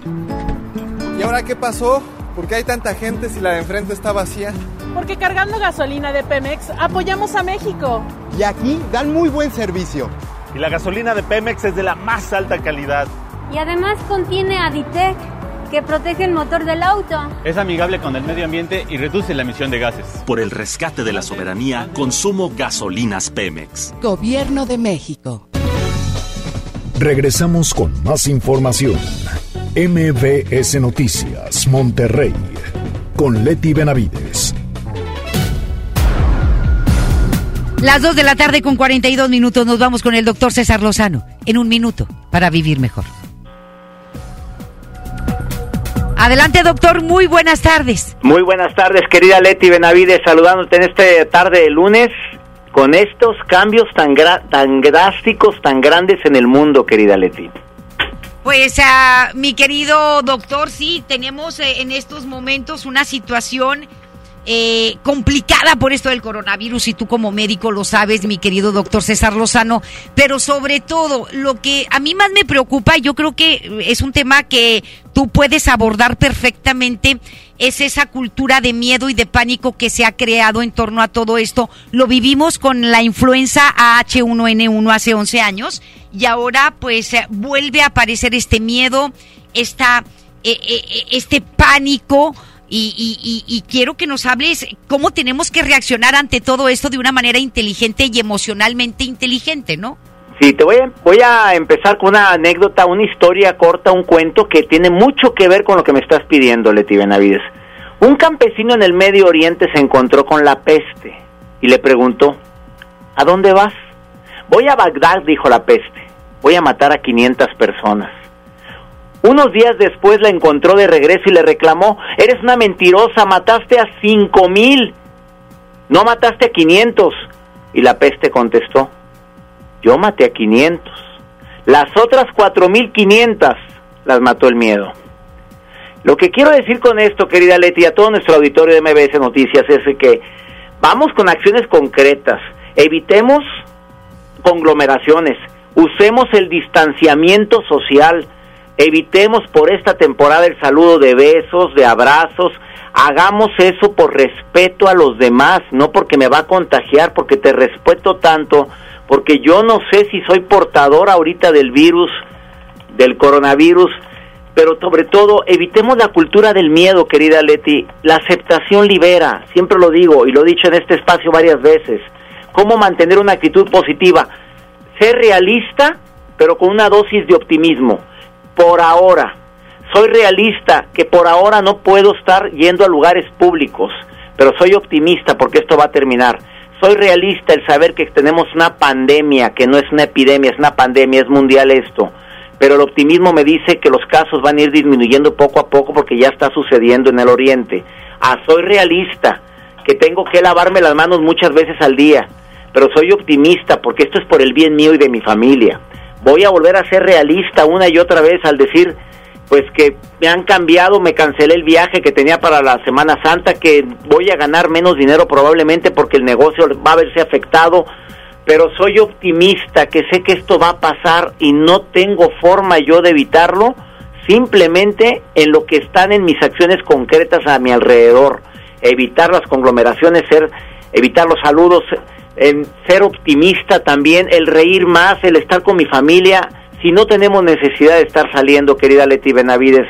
Speaker 27: ¿Y ahora qué pasó? ¿Por qué hay tanta gente si la de enfrente está vacía?
Speaker 28: Porque cargando gasolina de Pemex apoyamos a México.
Speaker 27: Y aquí dan muy buen servicio.
Speaker 29: Y la gasolina de Pemex es de la más alta calidad.
Speaker 30: Y además contiene Aditec, que protege el motor del auto.
Speaker 29: Es amigable con el medio ambiente y reduce la emisión de gases.
Speaker 26: Por el rescate de la soberanía, consumo gasolinas Pemex.
Speaker 17: Gobierno de México.
Speaker 2: Regresamos con más información. MBS Noticias, Monterrey, con Leti Benavides.
Speaker 3: Las 2 de la tarde con 42 minutos nos vamos con el doctor César Lozano en un minuto para vivir mejor. Adelante, doctor. Muy buenas tardes.
Speaker 31: Muy buenas tardes, querida Leti Benavides, saludándote en esta tarde de lunes con estos cambios tan, tan drásticos, tan grandes en el mundo, querida Leti.
Speaker 3: Pues, uh, mi querido doctor, sí, tenemos eh, en estos momentos una situación eh, complicada por esto del coronavirus y tú como médico lo sabes, mi querido doctor César Lozano, pero sobre todo lo que a mí más me preocupa, yo creo que es un tema que tú puedes abordar perfectamente, es esa cultura de miedo y de pánico que se ha creado en torno a todo esto. Lo vivimos con la influenza H1N1 hace 11 años y ahora pues vuelve a aparecer este miedo, esta, eh, eh, este pánico y, y, y, quiero que nos hables cómo tenemos que reaccionar ante todo esto de una manera inteligente y emocionalmente inteligente, ¿no?
Speaker 31: Sí, te voy a, voy a empezar con una anécdota, una historia corta, un cuento que tiene mucho que ver con lo que me estás pidiendo, Leti Benavides. Un campesino en el Medio Oriente se encontró con la peste y le preguntó, ¿A dónde vas? Voy a Bagdad, dijo la peste. Voy a matar a 500 personas. Unos días después la encontró de regreso y le reclamó, eres una mentirosa, mataste a cinco mil, no mataste a 500. Y la peste contestó, yo maté a 500. Las otras 4.500 las mató el miedo. Lo que quiero decir con esto, querida Leti, a todo nuestro auditorio de MBS Noticias, es que vamos con acciones concretas. Evitemos conglomeraciones. Usemos el distanciamiento social. Evitemos por esta temporada el saludo de besos, de abrazos. Hagamos eso por respeto a los demás, no porque me va a contagiar, porque te respeto tanto, porque yo no sé si soy portador ahorita del virus, del coronavirus, pero sobre todo evitemos la cultura del miedo, querida Leti. La aceptación libera, siempre lo digo y lo he dicho en este espacio varias veces. ¿Cómo mantener una actitud positiva? Ser realista, pero con una dosis de optimismo. Por ahora, soy realista que por ahora no puedo estar yendo a lugares públicos, pero soy optimista porque esto va a terminar. Soy realista el saber que tenemos una pandemia, que no es una epidemia, es una pandemia, es mundial esto. Pero el optimismo me dice que los casos van a ir disminuyendo poco a poco porque ya está sucediendo en el oriente. Ah, soy realista, que tengo que lavarme las manos muchas veces al día, pero soy optimista porque esto es por el bien mío y de mi familia. Voy a volver a ser realista una y otra vez al decir, pues que me han cambiado, me cancelé el viaje que tenía para la Semana Santa, que voy a ganar menos dinero probablemente porque el negocio va a verse afectado, pero soy optimista, que sé que esto va a pasar y no tengo forma yo de evitarlo, simplemente en lo que están en mis acciones concretas a mi alrededor, evitar las conglomeraciones, ser, evitar los saludos, en ser optimista también, el reír más, el estar con mi familia. Si no tenemos necesidad de estar saliendo, querida Leti Benavides,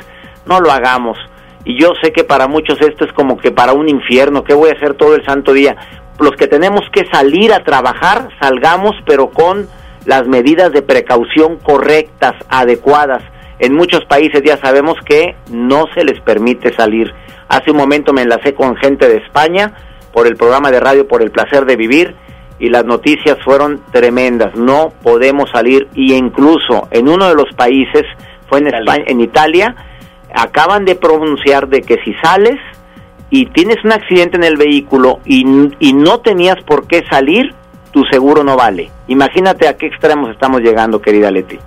Speaker 31: no lo hagamos. Y yo sé que para muchos esto es como que para un infierno, ¿qué voy a hacer todo el santo día? Los que tenemos que salir a trabajar, salgamos, pero con las medidas de precaución correctas, adecuadas. En muchos países ya sabemos que no se les permite salir. Hace un momento me enlacé con gente de España por el programa de radio Por el Placer de Vivir y las noticias fueron tremendas. No podemos salir y incluso en uno de los países, fue en España, en Italia, acaban de pronunciar de que si sales y tienes un accidente en el vehículo y, y no tenías por qué salir, tu seguro no vale. Imagínate a qué extremos estamos llegando, querida Leti.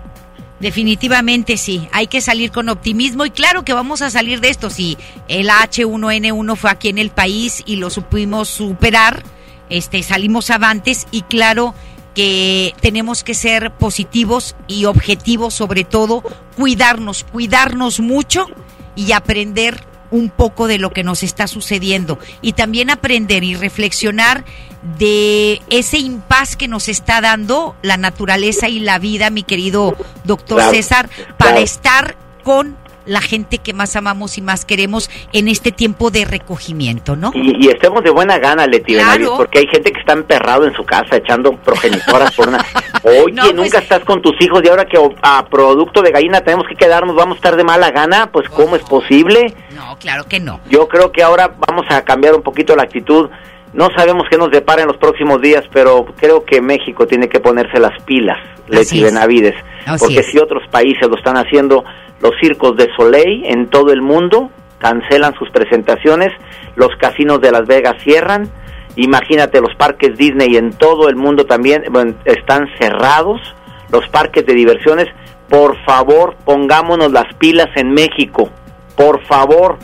Speaker 3: Definitivamente sí, hay que salir con optimismo y claro que vamos a salir de esto. Si el H1N1 fue aquí en el país y lo supimos superar, este, salimos avantes y claro que tenemos que ser positivos y objetivos sobre todo, cuidarnos, cuidarnos mucho y aprender un poco de lo que nos está sucediendo. Y también aprender y reflexionar de ese impas que nos está dando la naturaleza y la vida, mi querido doctor César, para estar con la gente que más amamos y más queremos en este tiempo de recogimiento, ¿no?
Speaker 31: Y, estemos de buena gana, Leti porque hay gente que está emperrado en su casa echando progenitoras por una... (laughs) Oye, pues nunca estás con tus hijos y ahora que a producto de gallina tenemos que quedarnos, vamos a estar de mala gana, pues ¿cómo es posible?
Speaker 3: No, claro que no.
Speaker 31: Yo creo que ahora vamos a cambiar un poquito la actitud. No sabemos qué nos depara en los próximos días, pero creo que México tiene que ponerse las pilas, Leti Benavides, porque si otros países lo están haciendo, los circos de Soleil en todo el mundo cancelan sus presentaciones, los casinos de Las Vegas cierran, imagínate los parques Disney en todo el mundo también están cerrados, los parques de diversiones, por favor pongámonos las pilas en México, por favor,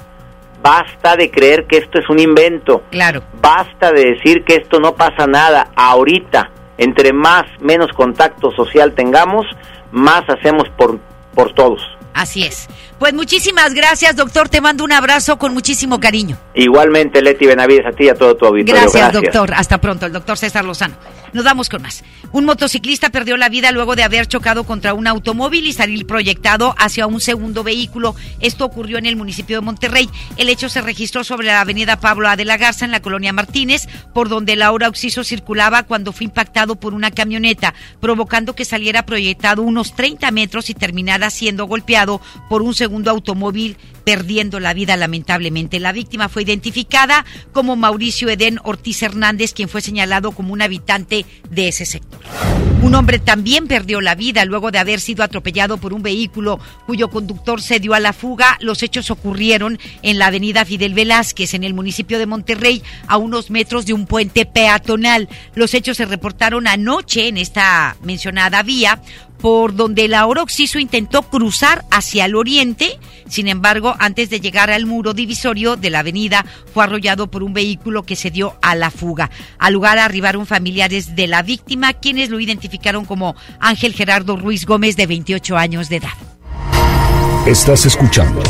Speaker 31: basta de creer que esto es un invento,
Speaker 3: claro.
Speaker 31: basta de decir que esto no pasa nada, ahorita, entre más, menos contacto social tengamos, más hacemos por, por todos.
Speaker 3: Así es. Pues muchísimas gracias, doctor. Te mando un abrazo con muchísimo cariño.
Speaker 31: Igualmente, Leti Benavides, a ti y a todo tu auditorio.
Speaker 3: Gracias, doctor. Hasta pronto. El doctor César Lozano. Nos vamos con más. Un motociclista perdió la vida luego de haber chocado contra un automóvil y salir proyectado hacia un segundo vehículo. Esto ocurrió en el municipio de Monterrey. El hecho se registró sobre la avenida Pablo A. de la Garza, en la colonia Martínez, por donde Laura Oxiso circulaba cuando fue impactado por una camioneta, provocando que saliera proyectado unos 30 metros y terminara siendo golpeado por un segundo automóvil perdiendo la vida lamentablemente. La víctima fue identificada como Mauricio Edén Ortiz Hernández, quien fue señalado como un habitante de ese sector. Un hombre también perdió la vida luego de haber sido atropellado por un vehículo cuyo conductor se dio a la fuga. Los hechos ocurrieron en la avenida Fidel Velázquez, en el municipio de Monterrey, a unos metros de un puente peatonal. Los hechos se reportaron anoche en esta mencionada vía por donde la Oroxiso intentó cruzar hacia el oriente. Sin embargo, antes de llegar al muro divisorio de la avenida, fue arrollado por un vehículo que se dio a la fuga. Al lugar arribaron familiares de la víctima, quienes lo identificaron como Ángel Gerardo Ruiz Gómez, de 28 años de edad.
Speaker 2: Estás escuchando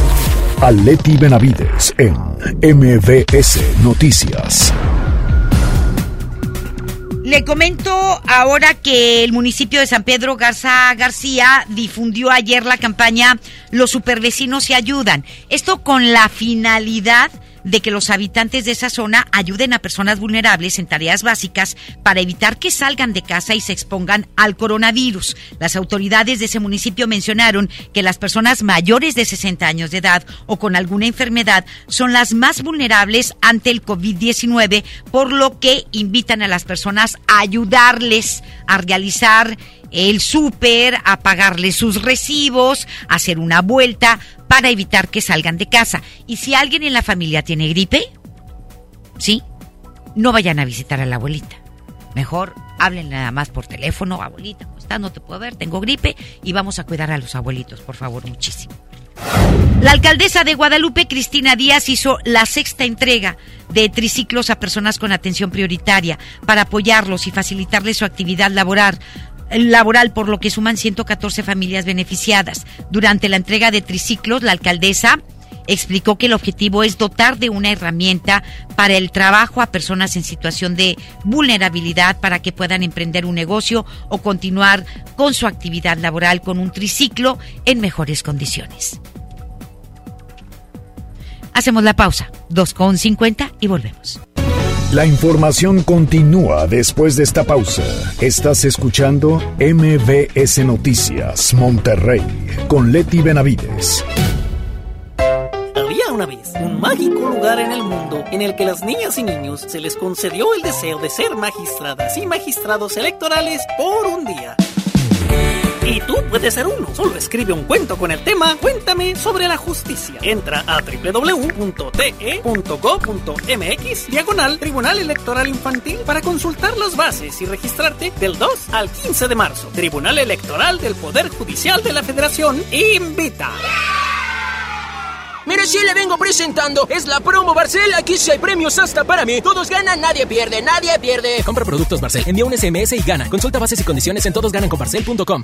Speaker 2: a Leti Benavides en MBS Noticias.
Speaker 3: Le comento ahora que el municipio de San Pedro Garza García difundió ayer la campaña Los supervecinos se ayudan. Esto con la finalidad de que los habitantes de esa zona ayuden a personas vulnerables en tareas básicas para evitar que salgan de casa y se expongan al coronavirus. Las autoridades de ese municipio mencionaron que las personas mayores de 60 años de edad o con alguna enfermedad son las más vulnerables ante el COVID-19, por lo que invitan a las personas a ayudarles a realizar el súper, a pagarles sus recibos, hacer una vuelta para evitar que salgan de casa. Y si alguien en la familia tiene gripe, ¿sí? No vayan a visitar a la abuelita. Mejor hablen nada más por teléfono, abuelita, ¿cómo estás? No te puedo ver, tengo gripe y vamos a cuidar a los abuelitos, por favor, muchísimo. La alcaldesa de Guadalupe, Cristina Díaz, hizo la sexta entrega de triciclos a personas con atención prioritaria para apoyarlos y facilitarles su actividad laboral laboral, por lo que suman 114 familias beneficiadas. Durante la entrega de triciclos, la alcaldesa explicó que el objetivo es dotar de una herramienta para el trabajo a personas en situación de vulnerabilidad para que puedan emprender un negocio o continuar con su actividad laboral con un triciclo en mejores condiciones. Hacemos la pausa, 2.50 y volvemos.
Speaker 2: La información continúa después de esta pausa. Estás escuchando MBS Noticias Monterrey con Leti Benavides.
Speaker 32: Había una vez un mágico lugar en el mundo en el que las niñas y niños se les concedió el deseo de ser magistradas y magistrados electorales por un día. Y tú puedes ser uno. Solo escribe un cuento con el tema Cuéntame sobre la justicia. Entra a www.te.gov.mx diagonal Tribunal Electoral Infantil para consultar las bases y registrarte del 2 al 15 de marzo. Tribunal Electoral del Poder Judicial de la Federación invita.
Speaker 33: Mire, si le vengo presentando. Es la promo Barcel. Aquí sí hay premios hasta para mí. Todos ganan, nadie pierde, nadie pierde.
Speaker 25: Compra productos Barcel. Envía un SMS y gana. Consulta bases y condiciones en todosgananconbarcel.com.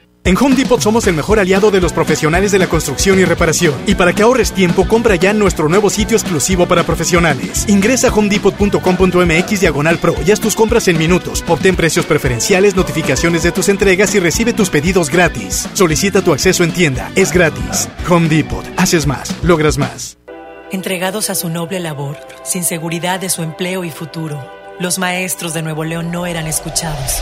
Speaker 34: En Home Depot somos el mejor aliado de los profesionales de la construcción y reparación. Y para que ahorres tiempo, compra ya nuestro nuevo sitio exclusivo para profesionales. Ingresa a homedepot.com.mx diagonal pro y haz tus compras en minutos. Obtén precios preferenciales, notificaciones de tus entregas y recibe tus pedidos gratis. Solicita tu acceso en tienda. Es gratis. Home Depot. Haces más. Logras más.
Speaker 35: Entregados a su noble labor, sin seguridad de su empleo y futuro, los maestros de Nuevo León no eran escuchados.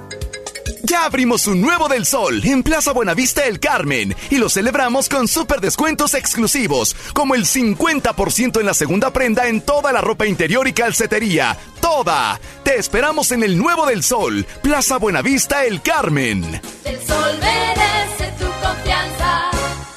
Speaker 36: Ya abrimos un nuevo del sol en Plaza Buenavista El Carmen y lo celebramos con super descuentos exclusivos, como el 50% en la segunda prenda en toda la ropa interior y calcetería. ¡Toda! Te esperamos en el nuevo del sol, Plaza Buenavista El Carmen.
Speaker 37: El sol merece.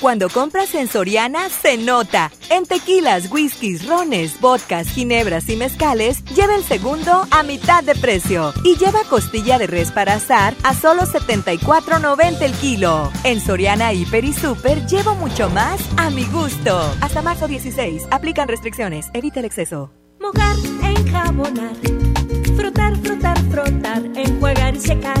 Speaker 38: Cuando compras en Soriana, se nota. En tequilas, whiskies, rones, vodkas, ginebras y mezcales, lleva el segundo a mitad de precio. Y lleva costilla de res para asar a solo 74.90 el kilo. En Soriana, Hiper y Super, llevo mucho más a mi gusto. Hasta marzo 16. Aplican restricciones. Evita el exceso.
Speaker 39: Mojar, enjabonar. Frotar, frotar, frotar. Enjuagar y secar.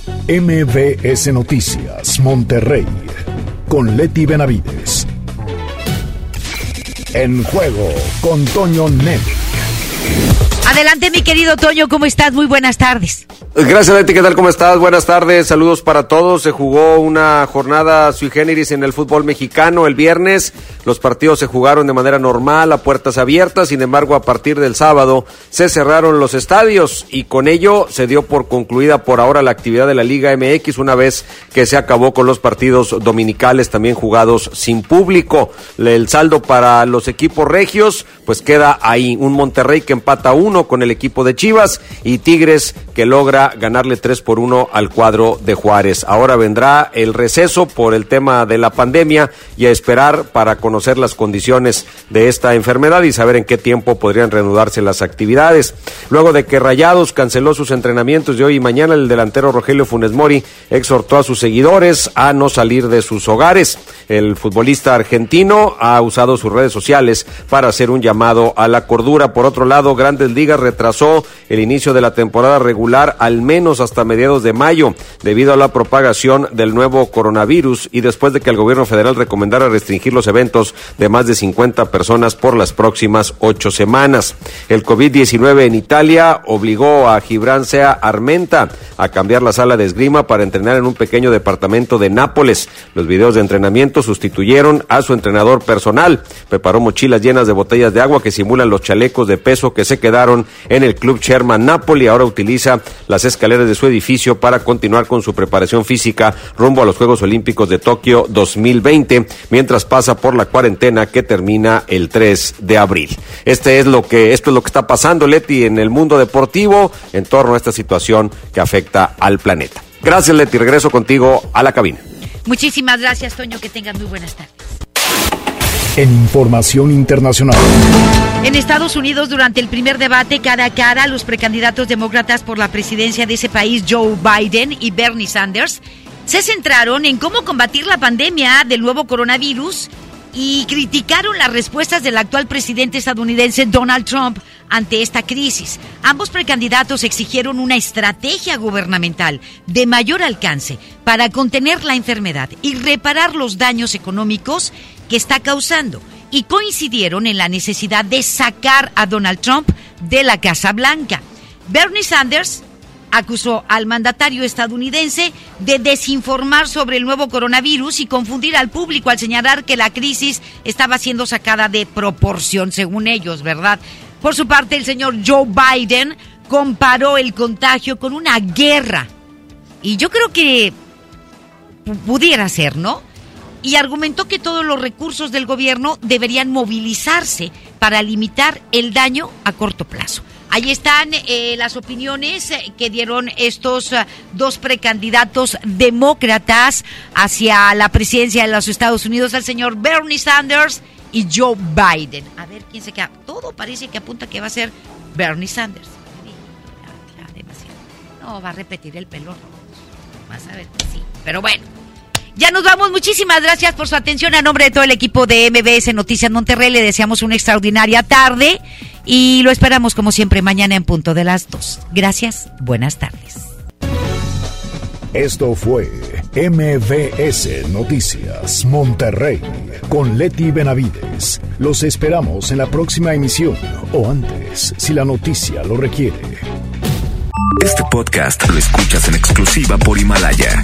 Speaker 2: MBS Noticias, Monterrey, con Leti Benavides. En juego con Toño Net.
Speaker 3: Adelante, mi querido Toño, ¿cómo estás? Muy buenas tardes.
Speaker 40: Gracias, Leti. ¿Qué tal? ¿Cómo estás? Buenas tardes. Saludos para todos. Se jugó una jornada sui generis en el fútbol mexicano el viernes. Los partidos se jugaron de manera normal, a puertas abiertas. Sin embargo, a partir del sábado se cerraron los estadios y con ello se dio por concluida por ahora la actividad de la Liga MX una vez que se acabó con los partidos dominicales también jugados sin público. El saldo para los equipos regios, pues queda ahí un Monterrey que empata uno con el equipo de Chivas y Tigres que logra ganarle 3 por 1 al cuadro de Juárez. Ahora vendrá el receso por el tema de la pandemia y a esperar para conocer las condiciones de esta enfermedad y saber en qué tiempo podrían reanudarse las actividades. Luego de que Rayados canceló sus entrenamientos de hoy y mañana, el delantero Rogelio Funes Mori exhortó a sus seguidores a no salir de sus hogares. El futbolista argentino ha usado sus redes sociales para hacer un llamado a la cordura. Por otro lado, Grandes Ligas retrasó el inicio de la temporada regular al menos hasta mediados de mayo debido a la propagación del nuevo coronavirus y después de que el gobierno federal recomendara restringir los eventos de más de 50 personas por las próximas ocho semanas. El COVID-19 en Italia obligó a Gibran Sea Armenta a cambiar la sala de esgrima para entrenar en un pequeño departamento de Nápoles. Los videos de entrenamiento sustituyeron a su entrenador personal. Preparó mochilas llenas de botellas de agua que simulan los chalecos de peso que se quedaron en el club Sherman Napoli. Ahora utiliza las escaleras de su edificio para continuar con su preparación física rumbo a los Juegos Olímpicos de Tokio 2020, mientras pasa por la cuarentena que termina el 3 de abril. Este es lo que esto es lo que está pasando, Leti, en el mundo deportivo en torno a esta situación que afecta al planeta. Gracias, Leti. Regreso contigo a la cabina.
Speaker 3: Muchísimas gracias, Toño. Que tengan muy buenas tardes.
Speaker 2: En información internacional.
Speaker 3: En Estados Unidos, durante el primer debate cara a cara, los precandidatos demócratas por la presidencia de ese país, Joe Biden y Bernie Sanders, se centraron en cómo combatir la pandemia del nuevo coronavirus y criticaron las respuestas del actual presidente estadounidense Donald Trump ante esta crisis. Ambos precandidatos exigieron una estrategia gubernamental de mayor alcance para contener la enfermedad y reparar los daños económicos que está causando y coincidieron en la necesidad de sacar a Donald Trump de la Casa Blanca. Bernie Sanders acusó al mandatario estadounidense de desinformar sobre el nuevo coronavirus y confundir al público al señalar que la crisis estaba siendo sacada de proporción, según ellos, ¿verdad? Por su parte, el señor Joe Biden comparó el contagio con una guerra. Y yo creo que pudiera ser, ¿no? Y argumentó que todos los recursos del gobierno deberían movilizarse para limitar el daño a corto plazo. Ahí están eh, las opiniones eh, que dieron estos eh, dos precandidatos demócratas hacia la presidencia de los Estados Unidos, el señor Bernie Sanders y Joe Biden. A ver quién se queda. Todo parece que apunta que va a ser Bernie Sanders. No, va a repetir el pelo. Vas a ver que sí. Pero bueno. Ya nos vamos. Muchísimas gracias por su atención. A nombre de todo el equipo de MBS Noticias Monterrey, le deseamos una extraordinaria tarde y lo esperamos como siempre mañana en punto de las dos. Gracias. Buenas tardes.
Speaker 2: Esto fue MBS Noticias Monterrey con Leti Benavides. Los esperamos en la próxima emisión o antes, si la noticia lo requiere.
Speaker 41: Este podcast lo escuchas en exclusiva por Himalaya.